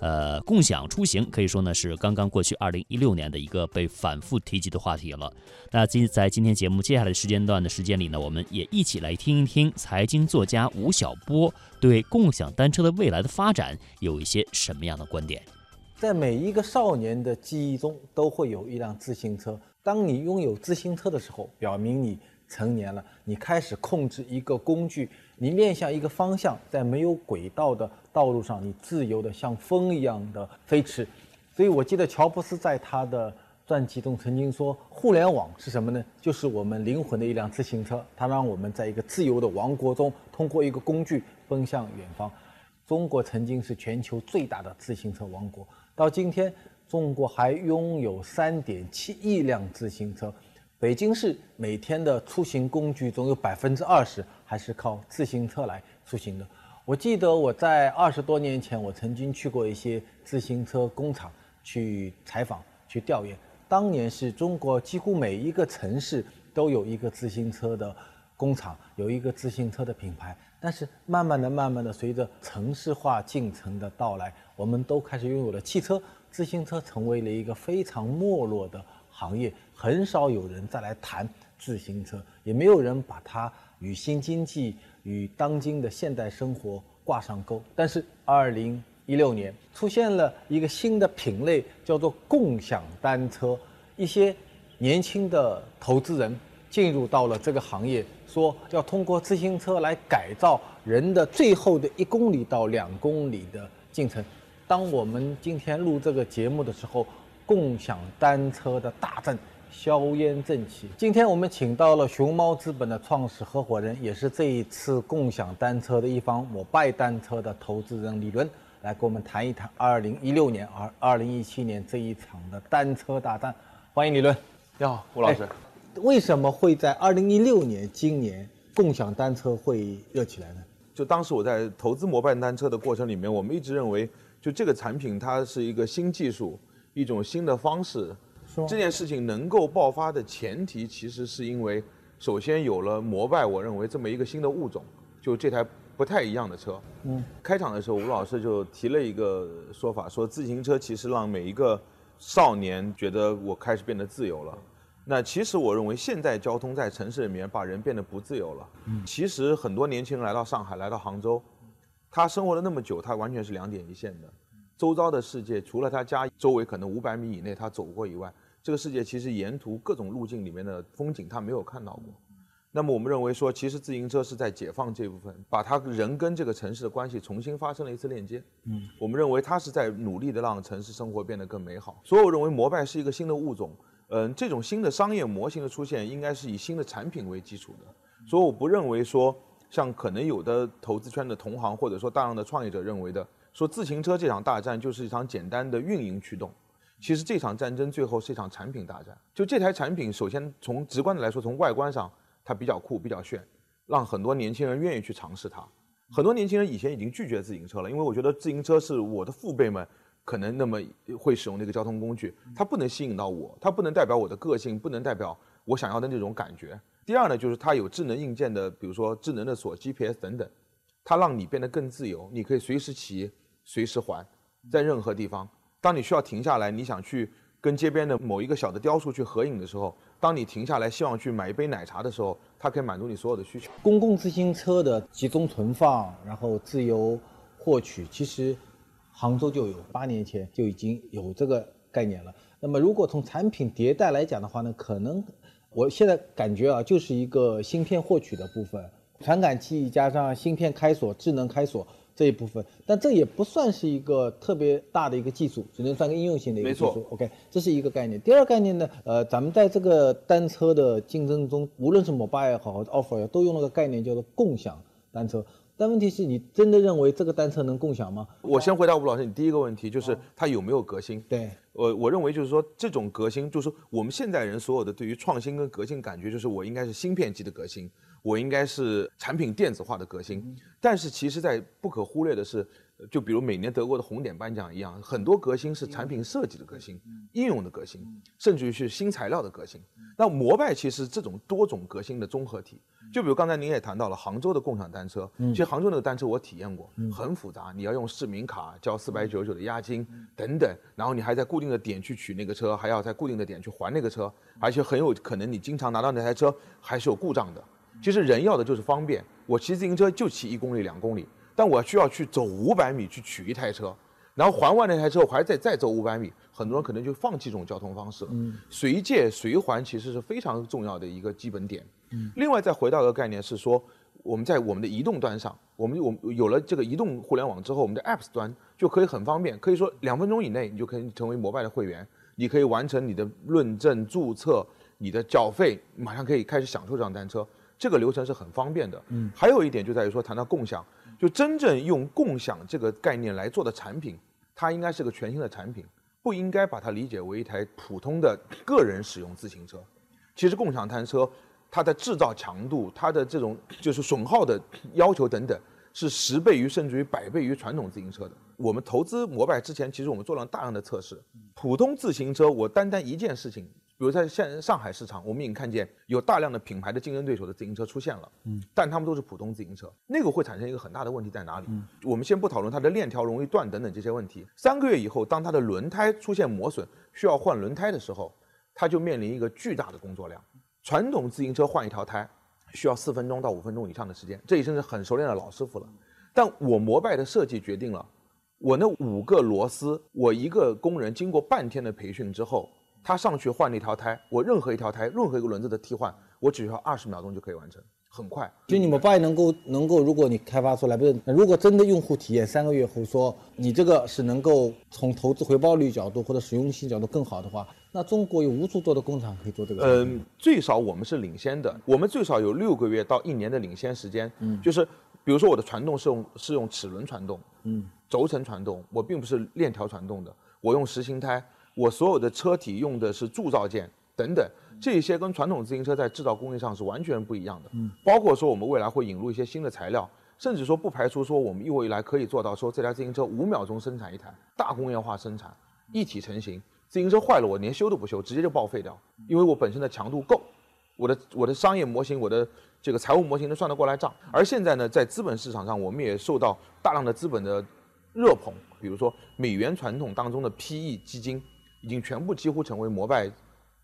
呃，共享出行可以说呢是刚刚过去二零一六年的一个被反复提及的话题了。那今在今天节目接下来的时间段的时间里呢，我们也一起来听一听财经作家吴晓波对共享单车的未来的发展有一些什么样的观点。在每一个少年的记忆中，都会有一辆自行车。当你拥有自行车的时候，表明你成年了，你开始控制一个工具，你面向一个方向，在没有轨道的道路上，你自由的像风一样的飞驰。所以我记得乔布斯在他的传记中曾经说：“互联网是什么呢？就是我们灵魂的一辆自行车，它让我们在一个自由的王国中，通过一个工具奔向远方。”中国曾经是全球最大的自行车王国。到今天，中国还拥有三点七亿辆自行车。北京市每天的出行工具中有百分之二十还是靠自行车来出行的。我记得我在二十多年前，我曾经去过一些自行车工厂去采访、去调研。当年是中国几乎每一个城市都有一个自行车的工厂，有一个自行车的品牌。但是慢慢的、慢慢的，随着城市化进程的到来，我们都开始拥有了汽车，自行车成为了一个非常没落的行业，很少有人再来谈自行车，也没有人把它与新经济、与当今的现代生活挂上钩。但是，二零一六年出现了一个新的品类，叫做共享单车，一些年轻的投资人进入到了这个行业。说要通过自行车来改造人的最后的一公里到两公里的进程。当我们今天录这个节目的时候，共享单车的大战硝烟正起。今天我们请到了熊猫资本的创始合伙人，也是这一次共享单车的一方摩拜单车的投资人李伦，来跟我们谈一谈2016年、而2017年这一场的单车大战。欢迎李伦。你好，吴老师。为什么会在2016年今年共享单车会热起来呢？就当时我在投资摩拜单车的过程里面，我们一直认为，就这个产品它是一个新技术，一种新的方式。这件事情能够爆发的前提，其实是因为首先有了摩拜，我认为这么一个新的物种，就这台不太一样的车。嗯。开场的时候，吴老师就提了一个说法，说自行车其实让每一个少年觉得我开始变得自由了。那其实我认为，现在交通在城市里面把人变得不自由了。嗯，其实很多年轻人来到上海，来到杭州，他生活了那么久，他完全是两点一线的。周遭的世界，除了他家周围可能五百米以内他走过以外，这个世界其实沿途各种路径里面的风景他没有看到过。那么我们认为说，其实自行车是在解放这部分，把他人跟这个城市的关系重新发生了一次链接。嗯，我们认为它是在努力的让城市生活变得更美好。所以我认为摩拜是一个新的物种。嗯，这种新的商业模型的出现，应该是以新的产品为基础的，所以我不认为说，像可能有的投资圈的同行或者说大量的创业者认为的，说自行车这场大战就是一场简单的运营驱动，其实这场战争最后是一场产品大战。就这台产品，首先从直观的来说，从外观上它比较酷、比较炫，让很多年轻人愿意去尝试它。很多年轻人以前已经拒绝自行车了，因为我觉得自行车是我的父辈们。可能那么会使用那个交通工具，它不能吸引到我，它不能代表我的个性，不能代表我想要的那种感觉。第二呢，就是它有智能硬件的，比如说智能的锁、GPS 等等，它让你变得更自由，你可以随时骑、随时还，在任何地方。当你需要停下来，你想去跟街边的某一个小的雕塑去合影的时候，当你停下来希望去买一杯奶茶的时候，它可以满足你所有的需求。公共自行车的集中存放，然后自由获取，其实。杭州就有八年前就已经有这个概念了。那么，如果从产品迭代来讲的话呢，可能我现在感觉啊，就是一个芯片获取的部分，传感器加上芯片开锁、智能开锁这一部分。但这也不算是一个特别大的一个技术，只能算个应用性的一个技术。OK，这是一个概念。第二概念呢，呃，咱们在这个单车的竞争中，无论是摩拜也好，offer 也都用了个概念叫做共享单车。但问题是你真的认为这个单车能共享吗？我先回答吴老师，你第一个问题就是它有没有革新？对，我我认为就是说这种革新，就是我们现代人所有的对于创新跟革新感觉，就是我应该是芯片级的革新，我应该是产品电子化的革新。但是其实，在不可忽略的是，就比如每年德国的红点颁奖一样，很多革新是产品设计的革新、应用的革新，甚至于是新材料的革新。那摩拜其实这种多种革新的综合体。就比如刚才您也谈到了杭州的共享单车，其实杭州那个单车我体验过，很复杂，你要用市民卡交四百九十九的押金等等，然后你还在固定的点去取那个车，还要在固定的点去还那个车，而且很有可能你经常拿到那台车还是有故障的。其实人要的就是方便，我骑自行车就骑一公里两公里，但我需要去走五百米去取一台车，然后还完那台车我还得再走五百米，很多人可能就放弃这种交通方式了。随借随还其实是非常重要的一个基本点。嗯另外再回到一个概念是说，我们在我们的移动端上，我们我们有了这个移动互联网之后，我们的 Apps 端就可以很方便，可以说两分钟以内你就可以成为摩拜的会员，你可以完成你的论证、注册、你的缴费，马上可以开始享受这辆单车，这个流程是很方便的。嗯，还有一点就在于说，谈到共享，就真正用共享这个概念来做的产品，它应该是个全新的产品，不应该把它理解为一台普通的个人使用自行车。其实共享单车。它的制造强度，它的这种就是损耗的要求等等，是十倍于甚至于百倍于传统自行车的。我们投资摩拜之前，其实我们做了大量的测试。普通自行车，我单单一件事情，比如在现上海市场，我们已经看见有大量的品牌的竞争对手的自行车出现了，嗯，但他们都是普通自行车，那个会产生一个很大的问题在哪里？我们先不讨论它的链条容易断等等这些问题。三个月以后，当它的轮胎出现磨损，需要换轮胎的时候，它就面临一个巨大的工作量。传统自行车换一条胎需要四分钟到五分钟以上的时间，这已经是很熟练的老师傅了。但我摩拜的设计决定了，我那五个螺丝，我一个工人经过半天的培训之后，他上去换了一条胎，我任何一条胎，任何一个轮子的替换，我只需要二十秒钟就可以完成。很快，就你们拜能够能够，如果你开发出来，不是，如果真的用户体验三个月后说你这个是能够从投资回报率角度或者实用性角度更好的话，那中国有无数多的工厂可以做这个。嗯，最少我们是领先的，我们最少有六个月到一年的领先时间。嗯，就是比如说我的传动是用是用齿轮传动，嗯，轴承传动，我并不是链条传动的，我用实心胎，我所有的车体用的是铸造件等等。这些跟传统自行车在制造工艺上是完全不一样的，嗯，包括说我们未来会引入一些新的材料，甚至说不排除说我们一未来可以做到说这台自行车五秒钟生产一台，大工业化生产，一体成型，自行车坏了我连修都不修，直接就报废掉，因为我本身的强度够，我的我的商业模型，我的这个财务模型能算得过来账。而现在呢，在资本市场上，我们也受到大量的资本的热捧，比如说美元传统当中的 PE 基金，已经全部几乎成为摩拜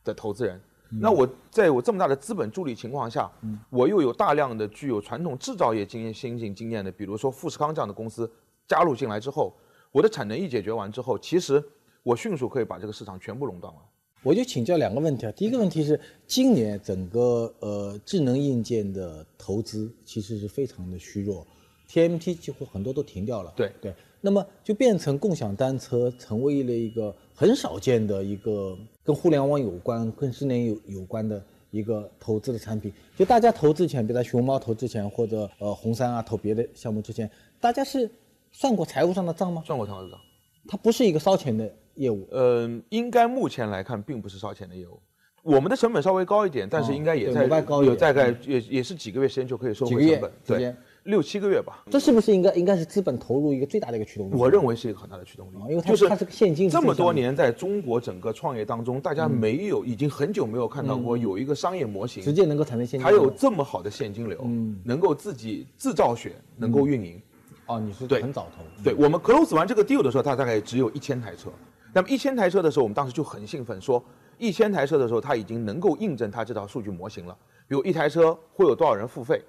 的投资人。那我在我这么大的资本助力情况下，我又有大量的具有传统制造业经验、先进经验的，比如说富士康这样的公司加入进来之后，我的产能一解决完之后，其实我迅速可以把这个市场全部垄断完。我就请教两个问题啊，第一个问题是，今年整个呃智能硬件的投资其实是非常的虚弱，TMT 几乎很多都停掉了。对对，那么就变成共享单车成为了一个很少见的一个。跟互联网有关、跟智能有有关的一个投资的产品，就大家投资前，比如在熊猫投资前，或者呃红杉啊投别的项目之前，大家是算过财务上的账吗？算过财务账，它不是一个烧钱的业务。嗯，应该目前来看并不是烧钱的业务。我们的成本稍微高一点，但是应该也在有大概也也是几个月时间就可以收回成本。对。六七个月吧，这是不是应该应该是资本投入一个最大的一个驱动力？我认为是一个很大的驱动力，因为它是它是个现金。这么多年，在中国整个创业当中，大家没有已经很久没有看到过有一个商业模型直接能够产生现金，还有这么好的现金流，嗯，能够自己自造血，能够运营。哦，你是对很早投？对，我们 close 完这个 deal 的时候，它大概只有一千台车。那么一千台车的时候，我们当时就很兴奋，说一千台车的时候，它已经能够印证它这套数据模型了。比如一台车会有多少人付费，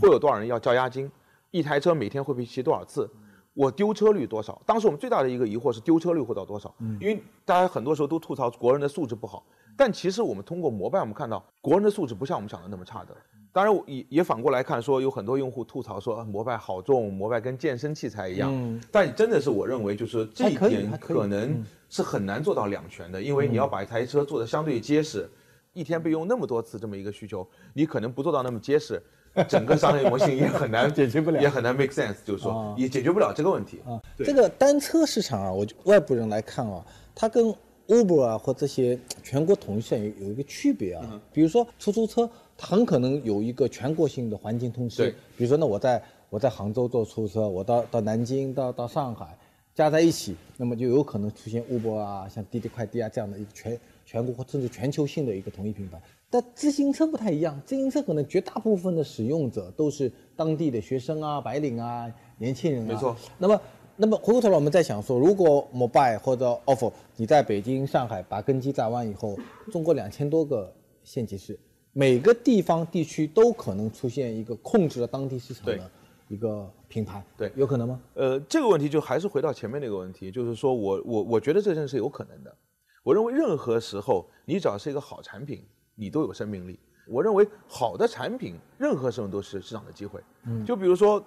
会有多少人要交押金。一台车每天会被骑多少次？我丢车率多少？当时我们最大的一个疑惑是丢车率会到多少？因为大家很多时候都吐槽国人的素质不好，但其实我们通过摩拜，我们看到国人的素质不像我们想的那么差的。当然，也也反过来看，说有很多用户吐槽说摩拜好重，摩拜跟健身器材一样。但真的是我认为，就是这一点可能是很难做到两全的，因为你要把一台车做的相对结实，一天被用那么多次这么一个需求，你可能不做到那么结实。整个商业模型也很难 解决不了，也很难 make sense，就是说也解决不了这个问题啊。这个单车市场啊，我外部人来看啊，它跟 Uber 啊或这些全国统一线有有一个区别啊。比如说出租车，它很可能有一个全国性的环境通吃。对。比如说呢，我在我在杭州坐出租车，我到到南京到到上海，加在一起，那么就有可能出现 Uber 啊，像滴滴快递啊这样的一个全全国或甚至全球性的一个统一品牌。但自行车不太一样，自行车可能绝大部分的使用者都是当地的学生啊、白领啊、年轻人啊。没错。那么，那么回过头来，我们在想说，如果 Mobile 或者 Offer 你在北京、上海把根基扎完以后，中国两千多个县级市，每个地方地区都可能出现一个控制了当地市场的一个品牌。对，有可能吗？呃，这个问题就还是回到前面那个问题，就是说我我我觉得这件事有可能的。我认为任何时候，你只要是一个好产品。你都有生命力。我认为好的产品，任何时候都是市场的机会。嗯，就比如说，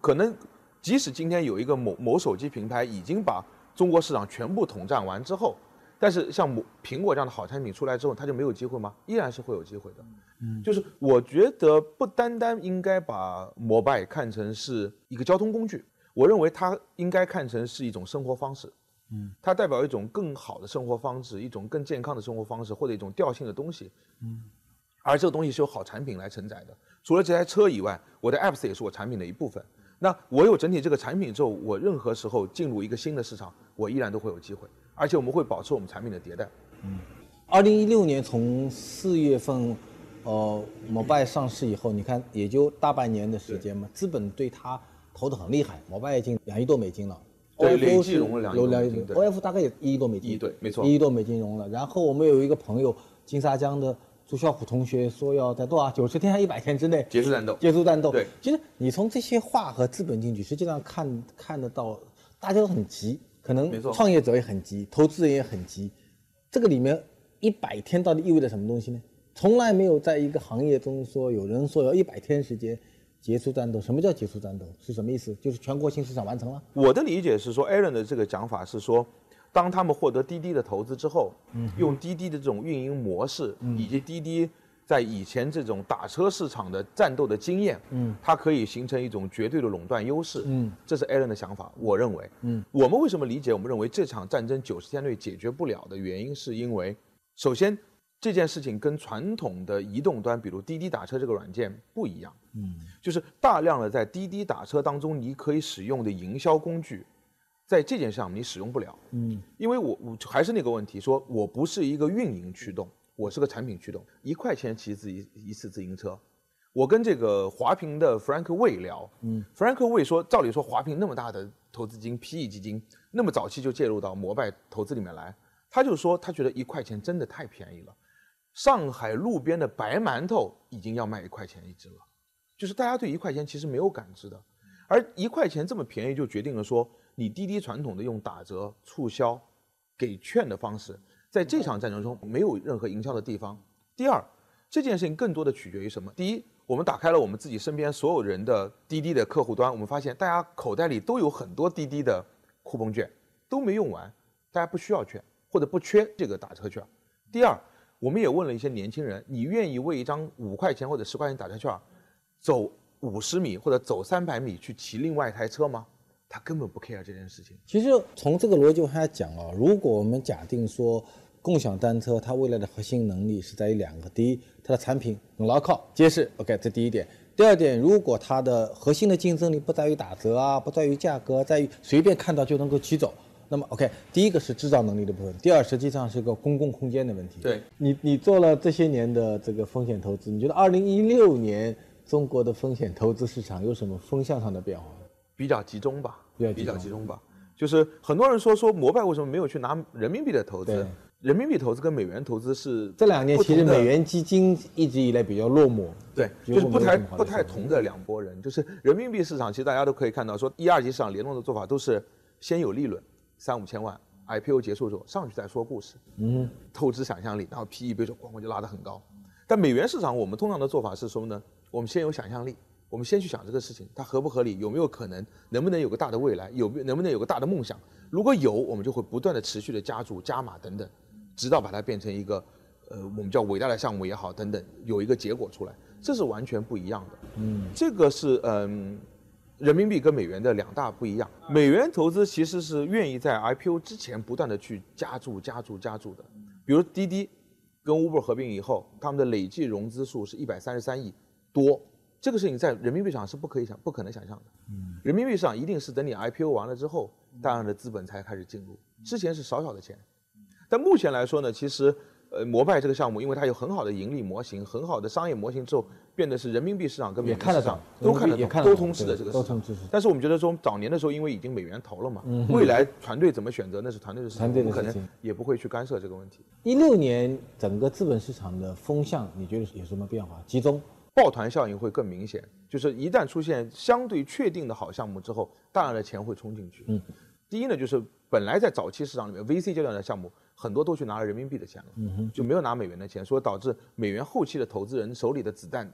可能即使今天有一个某某手机品牌已经把中国市场全部统战完之后，但是像某苹果这样的好产品出来之后，它就没有机会吗？依然是会有机会的。嗯，就是我觉得不单单应该把摩拜看成是一个交通工具，我认为它应该看成是一种生活方式。嗯，它代表一种更好的生活方式，一种更健康的生活方式，或者一种调性的东西。嗯，而这个东西是由好产品来承载的。除了这台车以外，我的 apps 也是我产品的一部分。那我有整体这个产品之后，我任何时候进入一个新的市场，我依然都会有机会。而且我们会保持我们产品的迭代。嗯，二零一六年从四月份，呃，摩拜上市以后，你看也就大半年的时间嘛，资本对它投的很厉害，摩拜已经两亿多美金了。对，累计融了两亿，O F 大概也一亿多美金，一对，没错，一亿多美金融了。然后我们有一个朋友，金沙江的朱啸虎同学说要在多少九十天还一百天之内结束战斗，结束战斗。对，其实你从这些话和资本进去，实际上看看得到，大家都很急，可能创业者也很急，投资人也很急。这个里面一百天到底意味着什么东西呢？从来没有在一个行业中说有人说要一百天时间。结束战斗？什么叫结束战斗？是什么意思？就是全国性市场完成了。我的理解是说，Aaron 的这个讲法是说，当他们获得滴滴的投资之后，嗯，用滴滴的这种运营模式，以及滴滴在以前这种打车市场的战斗的经验，嗯，它可以形成一种绝对的垄断优势，嗯，这是 Aaron 的想法。我认为，嗯，我们为什么理解？我们认为这场战争九十天内解决不了的原因，是因为首先。这件事情跟传统的移动端，比如滴滴打车这个软件不一样，嗯，就是大量的在滴滴打车当中你可以使用的营销工具，在这件事上你使用不了，嗯，因为我我还是那个问题，说我不是一个运营驱动，我是个产品驱动，一块钱骑自一一次自行车，我跟这个华平的 Frank 魏聊，嗯，Frank 魏说，照理说华平那么大的投资金 PE 基金，那么早期就介入到摩拜投资里面来，他就说他觉得一块钱真的太便宜了。上海路边的白馒头已经要卖一块钱一只了，就是大家对一块钱其实没有感知的，而一块钱这么便宜，就决定了说你滴滴传统的用打折、促销、给券的方式，在这场战争中没有任何营销的地方。第二，这件事情更多的取决于什么？第一，我们打开了我们自己身边所有人的滴滴的客户端，我们发现大家口袋里都有很多滴滴的酷碰券，都没用完，大家不需要券或者不缺这个打车券。第二。我们也问了一些年轻人，你愿意为一张五块钱或者十块钱打车券，走五十米或者走三百米去骑另外一台车吗？他根本不 care 这件事情。其实从这个逻辑往下讲啊，如果我们假定说共享单车它未来的核心能力是在于两个：第一，它的产品很牢靠、结实，OK，这第一点；第二点，如果它的核心的竞争力不在于打折啊，不在于价格，在于随便看到就能够骑走。那么，OK，第一个是制造能力的部分，第二实际上是个公共空间的问题。对，你你做了这些年的这个风险投资，你觉得二零一六年中国的风险投资市场有什么风向上的变化？比较集中吧，比较集中吧。就是很多人说说摩拜为什么没有去拿人民币的投资？人民币投资跟美元投资是这两年其实美元基金一直以来比较落寞。对，就是不太不太同的两拨人。就是人民币市场，其实大家都可以看到，说一二级市场联动的做法都是先有利润。三五千万，IPO 结束之后上去再说故事，嗯，透支想象力，然后 PE 比重咣咣就拉得很高。但美元市场我们通常的做法是什么呢，我们先有想象力，我们先去想这个事情它合不合理，有没有可能，能不能有个大的未来，有能不能有个大的梦想。如果有，我们就会不断的持续的加注加码等等，直到把它变成一个，呃，我们叫伟大的项目也好等等，有一个结果出来，这是完全不一样的。嗯，这个是嗯。人民币跟美元的两大不一样，美元投资其实是愿意在 IPO 之前不断的去加注、加注、加注的。比如滴滴跟 Uber 合并以后，他们的累计融资数是一百三十三亿多，这个事情在人民币上是不可以想、不可能想象的。嗯，人民币上一定是等你 IPO 完了之后，大量的资本才开始进入，之前是少少的钱。但目前来说呢，其实。呃，摩拜这个项目，因为它有很好的盈利模型、很好的商业模型之后，变得是人民币市场跟美元市场都看得懂、都通吃的这个市场。但是我们觉得说，早年的时候，因为已经美元投了嘛，未来团队怎么选择，那是团队的事情，不可能也不会去干涉这个问题。一六年整个资本市场的风向，你觉得有什么变化？集中，抱团效应会更明显。就是一旦出现相对确定的好项目之后，大量的钱会冲进去。嗯，第一呢，就是本来在早期市场里面 VC 阶段的项目。很多都去拿了人民币的钱了，就没有拿美元的钱，所以导致美元后期的投资人手里的子弹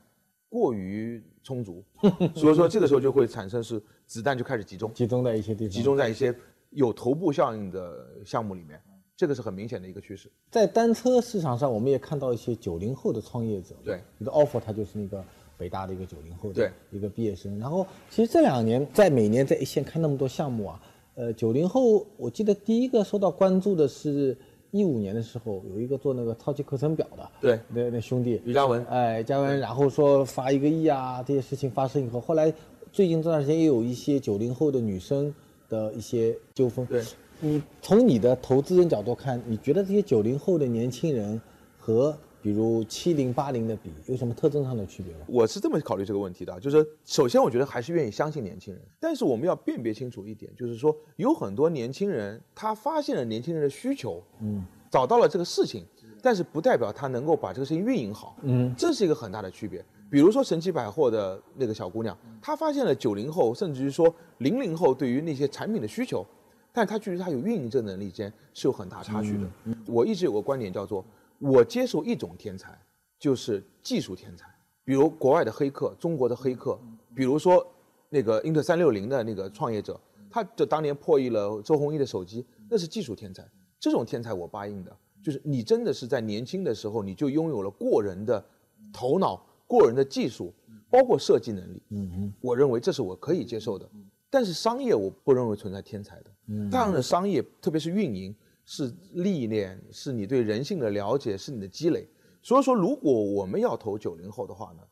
过于充足，所以说这个时候就会产生是子弹就开始集中，集中在一些地方，集中在一些有头部效应的项目里面，这个是很明显的一个趋势。在单车市场上，我们也看到一些九零后的创业者，对，你的 offer 他就是那个北大的一个九零后的一个毕业生，然后其实这两年在每年在一线看那么多项目啊，呃，九零后我记得第一个受到关注的是。一五年的时候，有一个做那个超级课程表的，对，那那兄弟于嘉文，哎，嘉文，然后说发一个亿啊，这些事情发生以后，后来最近这段时间也有一些九零后的女生的一些纠纷。对，你从你的投资人角度看，你觉得这些九零后的年轻人和比如七零八零的比，有什么特征上的区别吗？我是这么考虑这个问题的，就是首先我觉得还是愿意相信年轻人，但是我们要辨别清楚一点，就是说有很多年轻人他发现了年轻人的需求。嗯，找到了这个事情，但是不代表他能够把这个事情运营好。嗯，这是一个很大的区别。比如说神奇百货的那个小姑娘，她发现了九零后，甚至于说零零后对于那些产品的需求，但她距离她有运营这能力间是有很大差距的。我一直有个观点叫做，我接受一种天才，就是技术天才。比如国外的黑客，中国的黑客，比如说那个英特三六零的那个创业者，他就当年破译了周鸿祎的手机，那是技术天才。这种天才我答应的，就是你真的是在年轻的时候你就拥有了过人的头脑、过人的技术，包括设计能力。嗯哼，我认为这是我可以接受的。但是商业我不认为存在天才的。嗯，大量的商业，特别是运营，是历练，是你对人性的了解，是你的积累。所以说，如果我们要投九零后的话呢，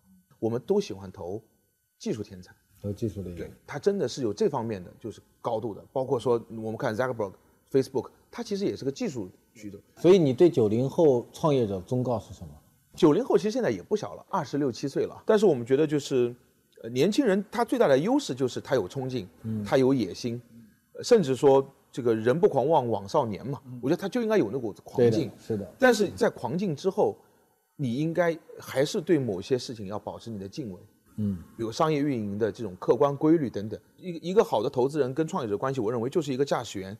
我们都喜欢投技术天才，投技术的。对，他真的是有这方面的就是高度的，包括说我们看 Zuckerberg。Facebook，他其实也是个技术驱动，所以你对九零后创业者忠告是什么？九零后其实现在也不小了，二十六七岁了。但是我们觉得就是，呃，年轻人他最大的优势就是他有冲劲，他有野心，甚至说这个人不狂妄枉少年嘛。我觉得他就应该有那股子狂劲。是的。但是在狂劲之后，你应该还是对某些事情要保持你的敬畏。嗯。比如商业运营的这种客观规律等等。一一个好的投资人跟创业者关系，我认为就是一个驾驶员。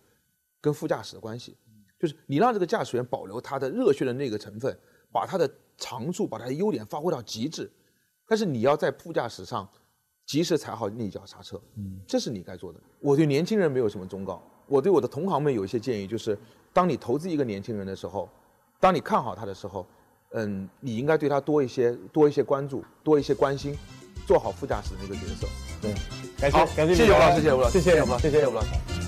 跟副驾驶的关系，就是你让这个驾驶员保留他的热血的那个成分，把他的长处、把他的优点发挥到极致，但是你要在副驾驶上及时踩好那脚刹车，嗯，这是你该做的。我对年轻人没有什么忠告，我对我的同行们有一些建议，就是当你投资一个年轻人的时候，当你看好他的时候，嗯，你应该对他多一些、多一些关注、多一些关心，做好副驾驶的那个角色。对，感谢感谢谢谢吴老师，谢谢吴老师，谢谢吴老师，谢谢吴老师。